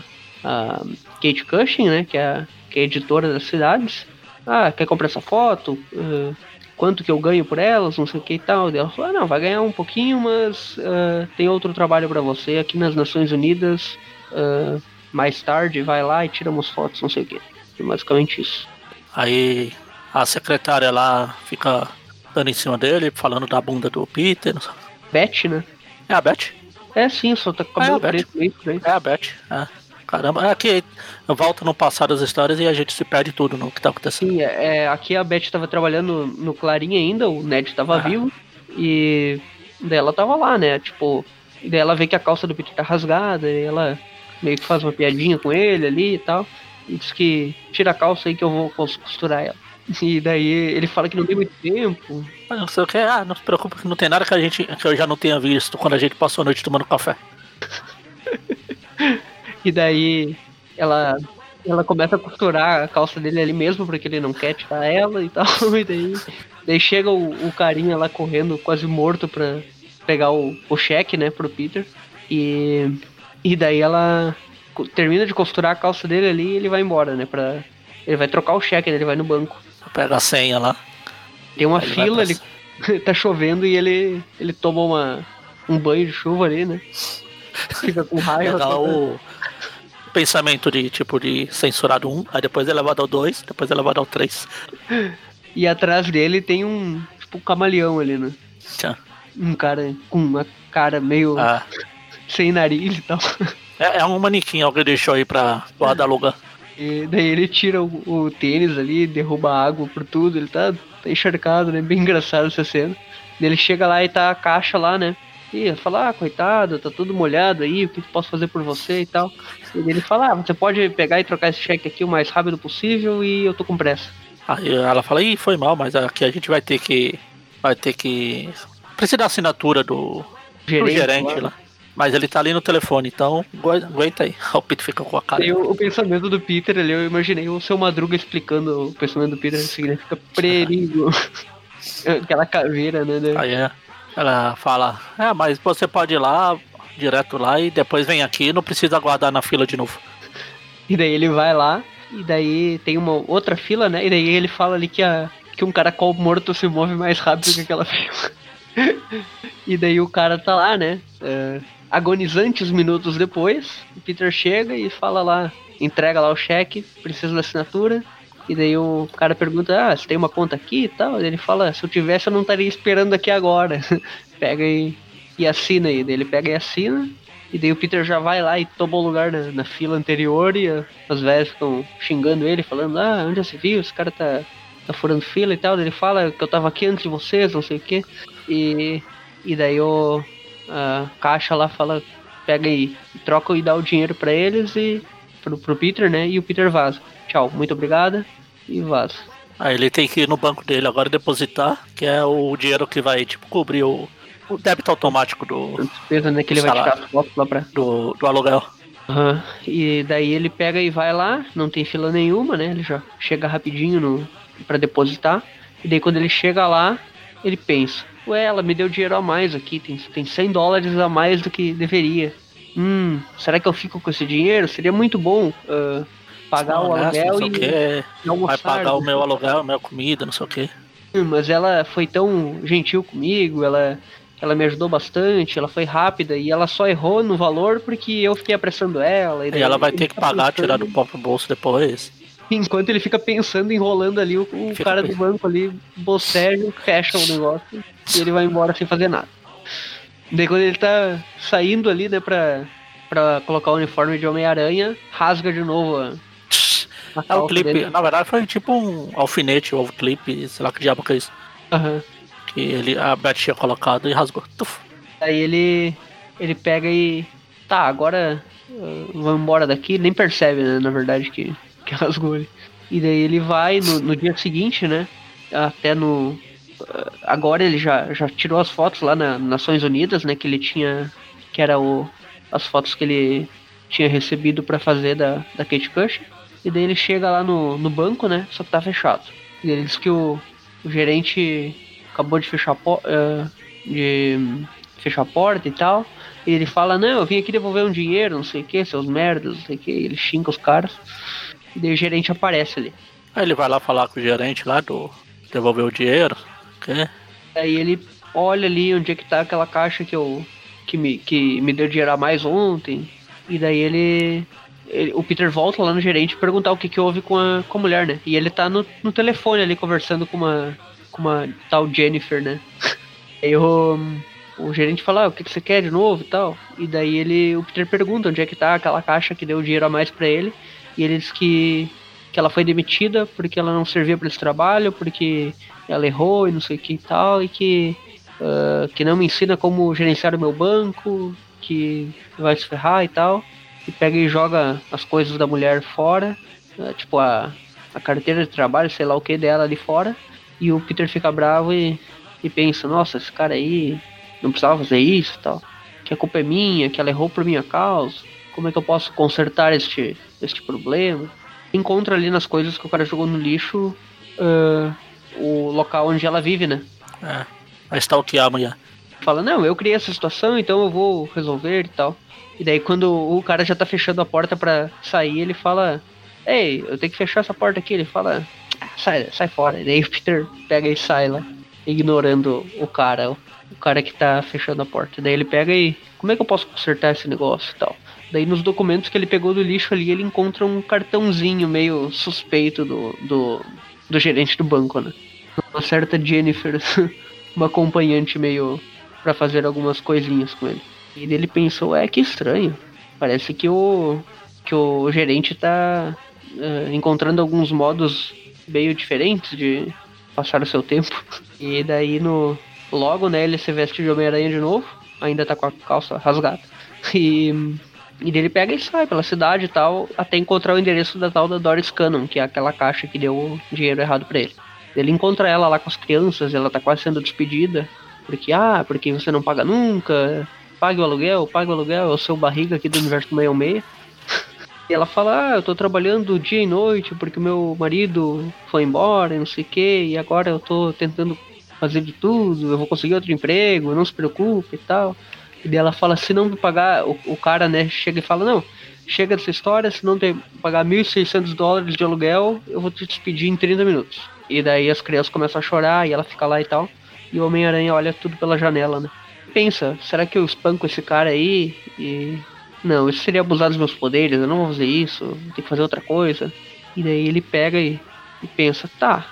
a Kate Cushing, né, que é, que é a editora das cidades. Ah, quer comprar essa foto? Ah, quanto que eu ganho por elas? Não sei o que e tal. Daí Ela falou, ah, não, vai ganhar um pouquinho, mas ah, tem outro trabalho pra você aqui nas Nações Unidas. ah, mais tarde, vai lá e tira umas fotos, não sei o que. É basicamente isso. Aí a secretária lá fica dando em cima dele, falando da bunda do Peter. não sei. Beth, né? É a Beth? É sim, só tá com É, cabelo a Beth. preto. É a Beth. É. Caramba, é que volta no passado as histórias e a gente se perde tudo no que tá acontecendo. Sim, é, é, aqui a Beth tava trabalhando no Clarim ainda, o Ned tava Ah. vivo, e daí ela tava lá, né? Tipo, daí ela vê que a calça do Peter tá rasgada, e ela meio que faz uma piadinha com ele ali e tal, e diz que tira a calça aí que eu vou cos- costurar ela. E daí ele fala que não tem muito tempo. Mas não sei o que, ah, não se preocupe que não tem nada que a gente que eu já não tenha visto quando a gente passou a noite tomando café. <laughs> E daí ela ela começa a costurar a calça dele ali mesmo, porque ele não quer tirar ela e tal. <laughs> E daí, daí chega o, o carinha lá correndo, quase morto, pra pegar o, o cheque, né, pro Peter. E, e daí ela termina de costurar a calça dele ali e ele vai embora, né? Pra, ele vai trocar o cheque, ele vai no banco. Pega a senha lá. Tem uma Aí ele fila, pra- ele <laughs> tá chovendo e ele, ele toma uma, um banho de chuva ali, né? Fica com <laughs> raiva. Só- o pensamento de tipo de censurado 1, aí depois é levado ao 2, depois é levado ao 3. E atrás dele tem um, tipo, um camaleão ali, né? Tchau. Um cara com uma cara meio Ah, sem nariz e tal. é, é um manequim, alguém deixou aí pra Guadaluga. E daí ele tira o, o tênis ali, derruba água por tudo, ele tá, tá encharcado, né? Bem <laughs> engraçado essa cena. Ele chega lá e tá a caixa lá, né? E fala, ah, coitado, tá tudo molhado aí, o que posso fazer por você e tal. E ele fala, ah, você pode pegar e trocar esse cheque aqui o mais rápido possível e eu tô com pressa. Aí ela fala, ih, foi mal, mas aqui a gente vai ter que. Vai ter que. Precisa da assinatura do, do Gerente, gerente lá. lá. Mas ele tá ali no telefone, então agu- aguenta aí. <laughs> O Peter fica com a cara. Daí o, pensamento do Peter ali, eu imaginei o seu Madruga explicando o pensamento do Peter, significa perigo. <laughs> Aquela caveira, né? né? Aí é, ela fala, é, mas você pode ir lá, direto lá, e depois vem aqui, não precisa aguardar na fila de novo. E daí ele vai lá, e daí tem uma outra fila, né? E daí ele fala ali que, a, que um caracol morto se move mais rápido que aquela fila. <laughs> e daí o cara tá lá, né? Uh, agonizantes minutos depois, o Peter chega e fala lá, entrega lá o cheque, precisa da assinatura. E daí o cara pergunta, ah, você tem uma conta aqui e tal? Ele fala, se eu tivesse eu não estaria esperando aqui agora. <laughs> pega e, e assina aí. Ele pega e assina. E daí o Peter já vai lá e toma o lugar na, na fila anterior e as velhas ficam xingando ele, falando, ah, onde você viu? Esse cara tá, tá furando fila e tal. Ele fala que eu tava aqui antes de vocês, não sei o quê. E, e daí o a caixa lá fala, pega aí, troca e dá o dinheiro para eles e pro, pro Peter, né? E o Peter vaza. Tchau, muito obrigada e vaza. Aí ele tem que ir no banco dele agora depositar, que é o dinheiro que vai, tipo, cobrir o, o débito automático do. despesa, né? Que ele vai tirar as fotos lá pra. Do, do aluguel. Uhum. E daí ele pega e vai lá, não tem fila nenhuma, né? Ele já chega rapidinho no, pra depositar. E daí quando ele chega lá, ele pensa, ué, ela me deu dinheiro a mais aqui, tem, tem 100 dólares a mais do que deveria. Hum, será que eu fico com esse dinheiro? Seria muito bom uh, pagar não, o aluguel e, e almoçar. Vai pagar o meu aluguel, a minha comida, não sei o quê. Hum, mas ela foi tão gentil comigo, ela, ela me ajudou bastante, ela foi rápida e ela só errou no valor porque eu fiquei apressando ela. E, daí, e ela vai ter que pagar, pensando... tirar do próprio bolso depois. Enquanto ele fica pensando, enrolando ali, o, o cara do banco ali boceja, fecha o negócio e ele vai embora sem fazer nada. Daí quando ele tá saindo ali, né, pra, pra colocar o uniforme de Homem-Aranha, rasga de novo a, a é o clipe, dele. na verdade foi tipo um alfinete ou clipe, sei lá que diabo que é isso. Uhum. Que ele, a Beth tinha colocado e rasgou. Tuf. Aí ele, ele pega e. Tá, agora uh, vamos embora daqui. Nem percebe, né, na verdade, que, que rasgou. E daí ele vai no, no dia seguinte, né? Até no, agora ele já, já tirou as fotos lá na Nações Unidas, né? Que ele tinha. Que era o, as fotos que ele tinha recebido para fazer da, da Kate Cush. E daí ele chega lá no, no banco, né? Só que tá fechado. E ele diz que o, o gerente acabou de fechar, uh, de fechar a porta e tal. E ele fala, não, eu vim aqui devolver um dinheiro, não sei o que, seus merdas, não sei o que. Ele xinga os caras. E daí o gerente aparece ali. Aí ele vai lá falar com o gerente lá do devolver o dinheiro. É. Aí ele olha ali onde é que tá aquela caixa que eu. que me, que me deu dinheiro a mais ontem. E daí ele, ele. o Peter volta lá no gerente perguntar o que, que houve com a, com a mulher, né? E ele tá no, no telefone ali conversando com uma. com uma tal Jennifer, né? <laughs> Aí o, o gerente fala, ah, o que, que você quer de novo e tal. E daí ele. O Peter pergunta onde é que tá aquela caixa que deu dinheiro a mais para ele. E ele diz que, que ela foi demitida porque ela não servia para esse trabalho, porque ela errou e não sei o que e tal, e que, uh, que não me ensina como gerenciar o meu banco, que vai se ferrar e tal. E pega e joga as coisas da mulher fora, uh, tipo a, a carteira de trabalho, sei lá o que dela ali fora. E o Peter fica bravo e, e pensa, nossa, esse cara aí não precisava fazer isso e tal. Que a culpa é minha, que ela errou por minha causa. Como é que eu posso consertar este, este problema? Encontra ali nas coisas que o cara jogou no lixo uh, o local onde ela vive, né? É, vai stalkear a mulher. Fala, não, eu criei essa situação, então eu vou resolver e tal. E daí quando o cara já tá fechando a porta para sair, ele fala, ei, eu tenho que fechar essa porta aqui. Ele fala, ah, sai, sai fora. E daí o Peter pega e sai lá, ignorando o cara, o cara que tá fechando a porta. Daí ele pega e, como é que eu posso consertar esse negócio e tal? Daí nos documentos que ele pegou do lixo ali, ele encontra um cartãozinho meio suspeito do, do, do gerente do banco, né? Uma certa Jennifer, <laughs> uma acompanhante meio para fazer algumas coisinhas com ele. E ele pensou, é que estranho. Parece que o que o gerente tá uh, encontrando alguns modos meio diferentes de passar o seu tempo. <laughs> E daí no logo, né, ele se veste de Homem-Aranha de novo, ainda tá com a calça rasgada. <laughs> E e ele pega e sai pela cidade e tal, até encontrar o endereço da tal da Doris Cannon, que é aquela caixa que deu dinheiro errado para ele. Ele encontra ela lá com as crianças, ela tá quase sendo despedida, porque, ah, porque você não paga nunca, pague o aluguel, pague o aluguel, é o seu barriga aqui do universo 66. <laughs> E ela fala, ah, eu tô trabalhando dia e noite porque meu marido foi embora e não sei o que, e agora eu tô tentando fazer de tudo, eu vou conseguir outro emprego, não se preocupe e tal. E ela fala, se não pagar, o, o cara, né, chega e fala, não, chega dessa história, se não te pagar 1.600 dólares de aluguel, eu vou te despedir em 30 minutos. E daí as crianças começam a chorar e ela fica lá e tal. E o Homem-Aranha olha tudo pela janela, né? Pensa, será que eu espanco esse cara aí? E. Não, isso seria abusar dos meus poderes, eu não vou fazer isso, ter que fazer outra coisa. E daí ele pega e, e pensa, tá,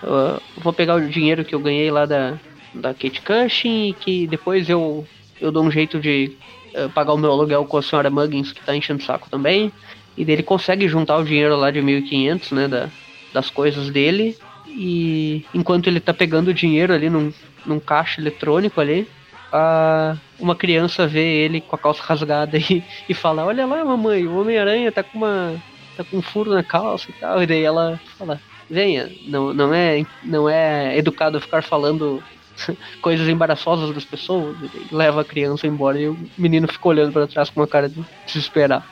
vou pegar o dinheiro que eu ganhei lá da, da Kate Cushing e que depois eu, eu dou um jeito de uh, pagar o meu aluguel com a senhora Muggins, que tá enchendo o saco também. E daí ele consegue juntar o dinheiro lá de 1.500, né, da, das coisas dele. E enquanto ele tá pegando o dinheiro ali num, num caixa eletrônico ali, a, uma criança vê ele com a calça rasgada <laughs> e, e fala, olha lá mamãe, o Homem-Aranha tá com uma. tá com um furo na calça e tal. E daí ela fala, venha, não, não, é, não é educado ficar falando <laughs> coisas embaraçosas das pessoas. leva a criança embora e o menino fica olhando para trás com uma cara de desesperar.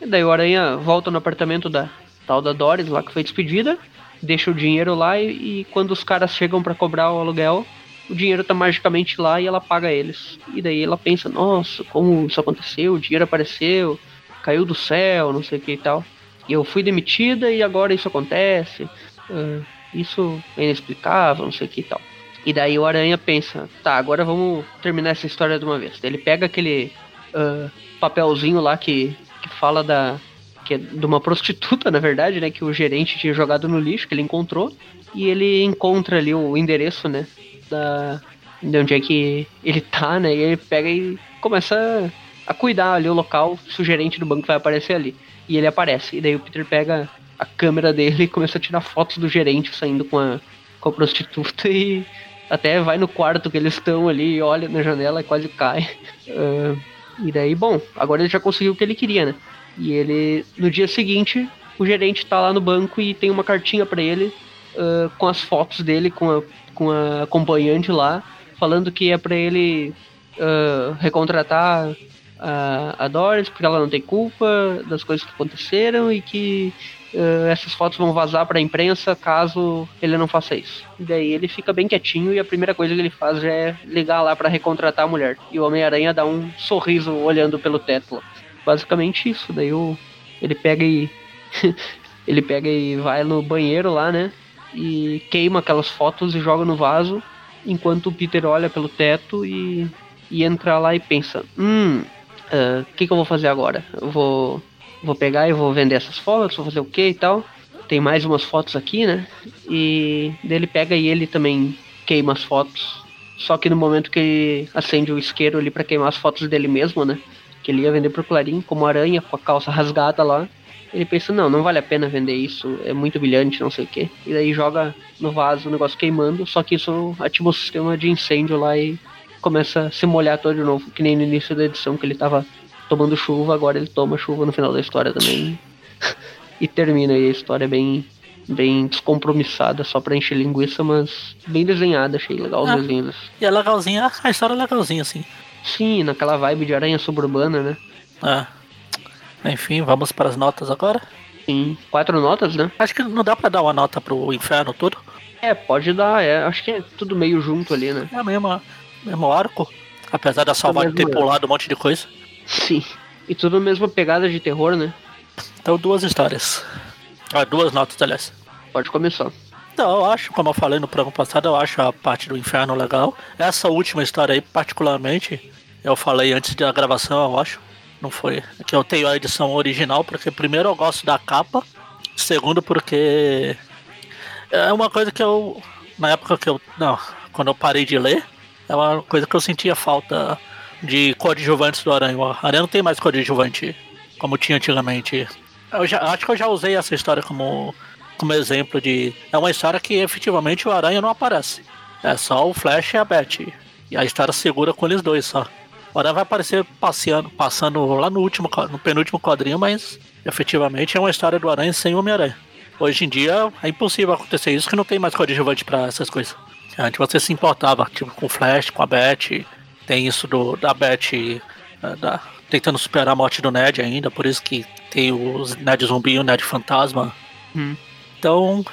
E daí o Aranha volta no apartamento da tal da Doris lá que foi despedida, deixa o dinheiro lá e, e quando os caras chegam para cobrar o aluguel, o dinheiro tá magicamente lá e ela paga eles. E daí ela pensa, nossa, como isso aconteceu? O dinheiro apareceu, caiu do céu, não sei o que e tal. Eu fui demitida e agora isso acontece. Uh, isso é inexplicável, não sei o que e tal. E daí o Aranha pensa, tá, agora vamos terminar essa história de uma vez. Ele pega aquele uh, papelzinho lá que, que fala da. que é de uma prostituta, <laughs> na verdade, né? Que o gerente tinha jogado no lixo, que ele encontrou. E ele encontra ali o endereço, né? da de onde é que ele tá, né? E ele pega e começa a cuidar ali o local, se o gerente do banco vai aparecer ali. E ele aparece. E daí o Peter pega a câmera dele e começa a tirar fotos do gerente saindo com a, com a prostituta <laughs> e até vai no quarto que eles estão ali, olha na janela e quase cai. Uh, e daí, bom, agora ele já conseguiu o que ele queria, né? E ele, no dia seguinte, o gerente tá lá no banco e tem uma cartinha para ele uh, com as fotos dele, com a com a acompanhante lá, falando que é para ele uh, recontratar a, a Doris, porque ela não tem culpa das coisas que aconteceram e que uh, essas fotos vão vazar para a imprensa caso ele não faça isso. E daí ele fica bem quietinho e a primeira coisa que ele faz é ligar lá para recontratar a mulher. E o Homem-Aranha dá um sorriso olhando pelo teto. Basicamente isso. Daí o, ele pega e. <laughs> ele pega e vai no banheiro lá, né? e queima aquelas fotos e joga no vaso, enquanto o Peter olha pelo teto e, e entra lá e pensa: Hum, o uh, ah, que, que eu vou fazer agora? Eu vou, vou pegar e vou vender essas fotos, vou fazer o que e tal. Tem mais umas fotos aqui, né? E dele pega e ele também queima as fotos. Só que no momento que ele acende o isqueiro ali para queimar as fotos dele mesmo, né? Que ele ia vender pro Clarim como aranha com a calça rasgada lá. Ele pensa, não, não vale a pena vender isso, é muito brilhante, não sei o que. E daí joga no vaso o negócio queimando, só que isso ativa o sistema de incêndio lá e começa a se molhar todo de novo, que nem no início da edição que ele tava tomando chuva, agora ele toma chuva no final da história também. e termina aí a história bem bem descompromissada, só pra encher linguiça, mas bem desenhada, achei legal ah, os desenhos. E é legalzinha, a história é legalzinha, assim. Sim, naquela vibe de aranha suburbana, né? Ah. Enfim, vamos para as notas agora. Sim, quatro notas, né? Acho que não dá para dar uma nota pro inferno todo. É, pode dar, é. Acho que é tudo meio junto ali, né? É mesmo, mesmo arco. Apesar da salvar ter pulado um monte de coisa. Sim. E tudo mesmo pegada de terror, né? Então duas histórias. Ah, duas notas, aliás. Pode começar. Então, eu acho, como eu falei no programa passado, eu acho a parte do inferno legal. Essa última história aí, particularmente, eu falei antes da gravação, eu acho não foi. Que eu tenho a edição original, porque primeiro eu gosto da capa, segundo porque é uma coisa que eu. Na época que eu. Não, quando eu parei de ler, é uma coisa que eu sentia falta de coadjuvantes do Aranha. O Aranha não tem mais coadjuvante como tinha antigamente. Eu já, acho que eu já usei essa história como, como exemplo de. É uma história que efetivamente o Aranha não aparece. É só o Flash e a Betty. E a história segura com eles dois só. Hora vai aparecer passeando, passando lá no último, no penúltimo quadrinho, mas efetivamente é uma história do Aranha sem Homem-Aranha. Hoje em dia é impossível acontecer isso, que não tem mais coadjuvante para essas coisas. Antes você se importava, tipo, com o Flash, com a Beth, tem isso do, da Beth eh, da, tentando superar a morte do Ned ainda, por isso que tem os Ned zumbi e o Ned fantasma. Hum. Então,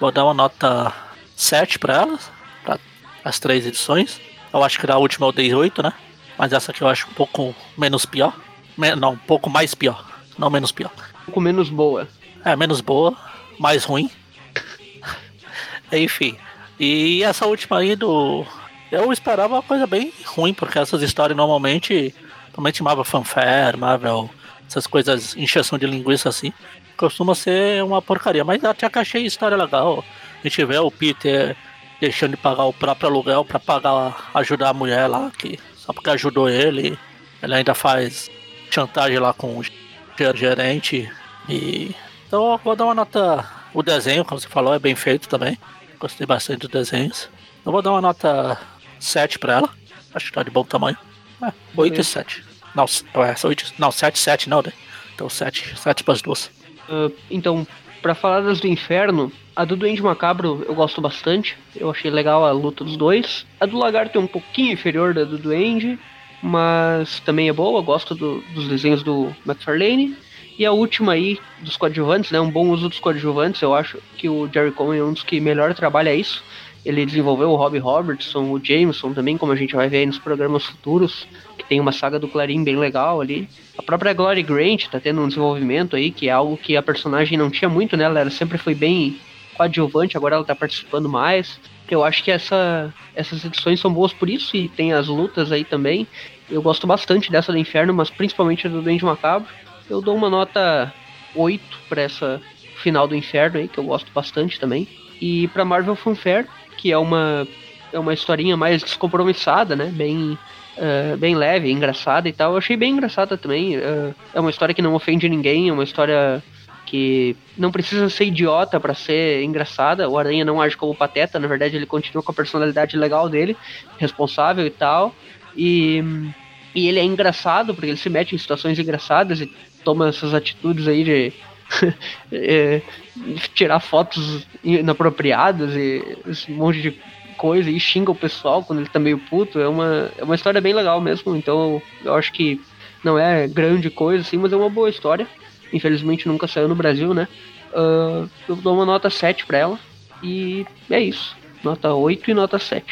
vou dar uma nota 7 para ela, pra as três edições. Eu acho que da última eu dei 8, né? Mas essa aqui eu acho um pouco menos pior. Me- não, um pouco mais pior. Não menos pior. Um pouco menos boa. É, menos boa, mais ruim. <laughs> Enfim. E essa última aí do. Eu esperava uma coisa bem ruim, porque essas histórias normalmente. Principalmente Marvel Fanfare, Marvel. Essas coisas, encheção de linguiça assim. Costuma ser uma porcaria. Mas até que achei a história legal. A gente vê o Peter deixando de pagar o próprio aluguel pra pagar, ajudar a mulher lá, que só porque ajudou ele. Ele ainda faz chantagem lá com o gerente. E então vou dar uma nota. O desenho, como você falou, é bem feito também. Gostei bastante dos desenhos. Eu vou dar uma nota 7 pra ela. Acho que tá de bom tamanho. É, 8 e Beleza. 7. Não, é, são 8, não, 7, 7 não, né? Então 7, 7 pras duas. Ah, então, pra falar das do inferno, a do Duende Macabro eu gosto bastante. Eu achei legal a luta dos dois. A do Lagarto é um pouquinho inferior da do Duende, mas também é boa. Eu gosto do- dos desenhos do McFarlane. E a última aí, dos coadjuvantes, né? Um bom uso dos coadjuvantes. Eu acho que o Jerry Cohen é um dos que melhor trabalha isso. Ele desenvolveu o Robbie Robertson, o Jameson também, como a gente vai ver aí nos programas futuros, que tem uma saga do Clarim bem legal ali. A própria Glory Grant tá tendo um desenvolvimento aí, que é algo que a personagem não tinha muito, né? Ela sempre foi bem coadjuvante, agora ela tá participando mais. Eu acho que essa, essas edições são boas por isso, e tem as lutas aí também. Eu gosto bastante dessa do Inferno, mas principalmente a do Duende Macabro. Eu dou uma nota 8 pra essa final do Inferno aí, que eu gosto bastante também. E pra Marvel Fanfare, que é uma, é uma historinha mais descompromissada, né? Bem, eh, bem leve, engraçada e tal. Eu achei bem engraçada também. eh, é uma história que não ofende ninguém, é uma história que não precisa ser idiota pra ser engraçada. O Aranha não age como pateta, na verdade ele continua com a personalidade legal dele, responsável e tal. E, e ele é engraçado porque ele se mete em situações engraçadas e toma essas atitudes aí de <laughs> é, tirar fotos inapropriadas e esse monte de coisa e xinga o pessoal quando ele tá meio puto. É uma, é uma história bem legal mesmo, então eu acho que não é grande coisa assim, mas é uma boa história. Infelizmente nunca saiu no Brasil, né? Ah, eu dou uma nota 7 pra ela e é isso. Nota 8 e nota 7.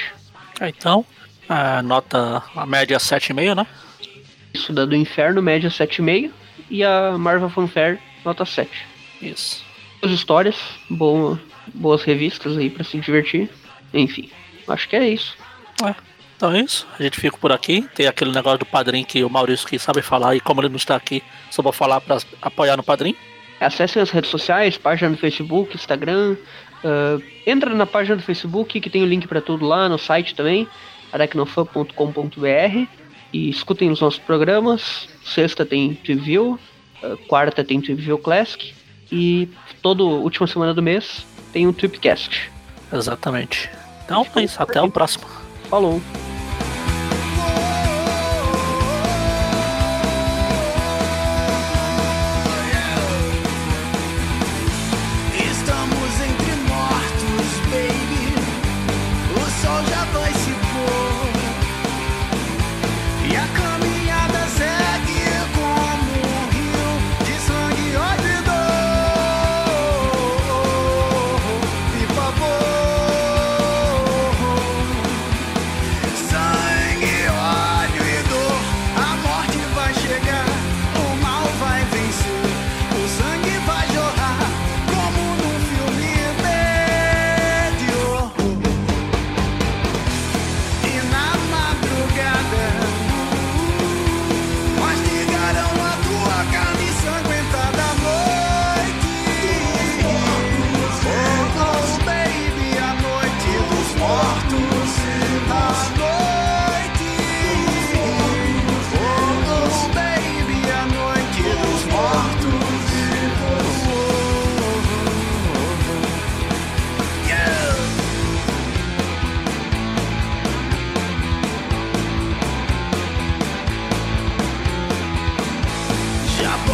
É, então, a nota. A média é 7,5, né? Isso da do Inferno, média 7,5 e a Marvel Fanfare, nota 7. Isso. Boas histórias, boa, boas revistas aí pra se divertir. Enfim, acho que é isso. É. Então é isso. A gente fica por aqui. Tem aquele negócio do padrinho que o Maurício que sabe falar e como ele não está aqui, só vou falar pra apoiar no padrinho. Acessem as redes sociais, página no Facebook, Instagram. ah, entra na página do Facebook que tem o link pra tudo lá, no site também, aracnofan.com.br. E escutem os nossos programas. Sexta tem Triview, ah, quarta tem Triview Classic. E toda última semana do mês tem um Tripcast. Exatamente. Então é isso. Até o próximo. Falou!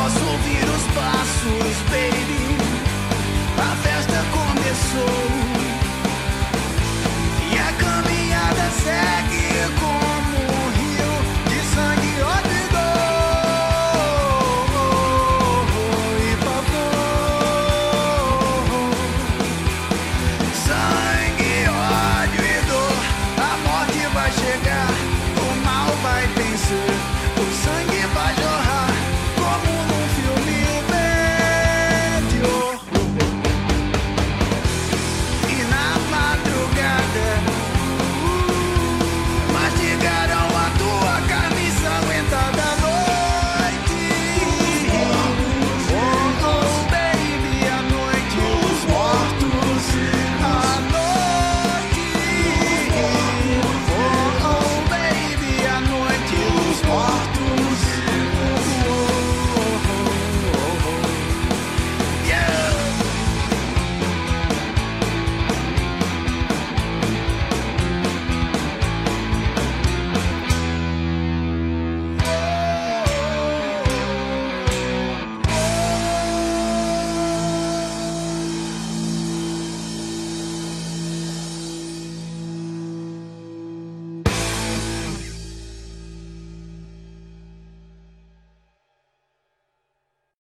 posso ouvir os passos, baby. A festa começou e a caminhada segue.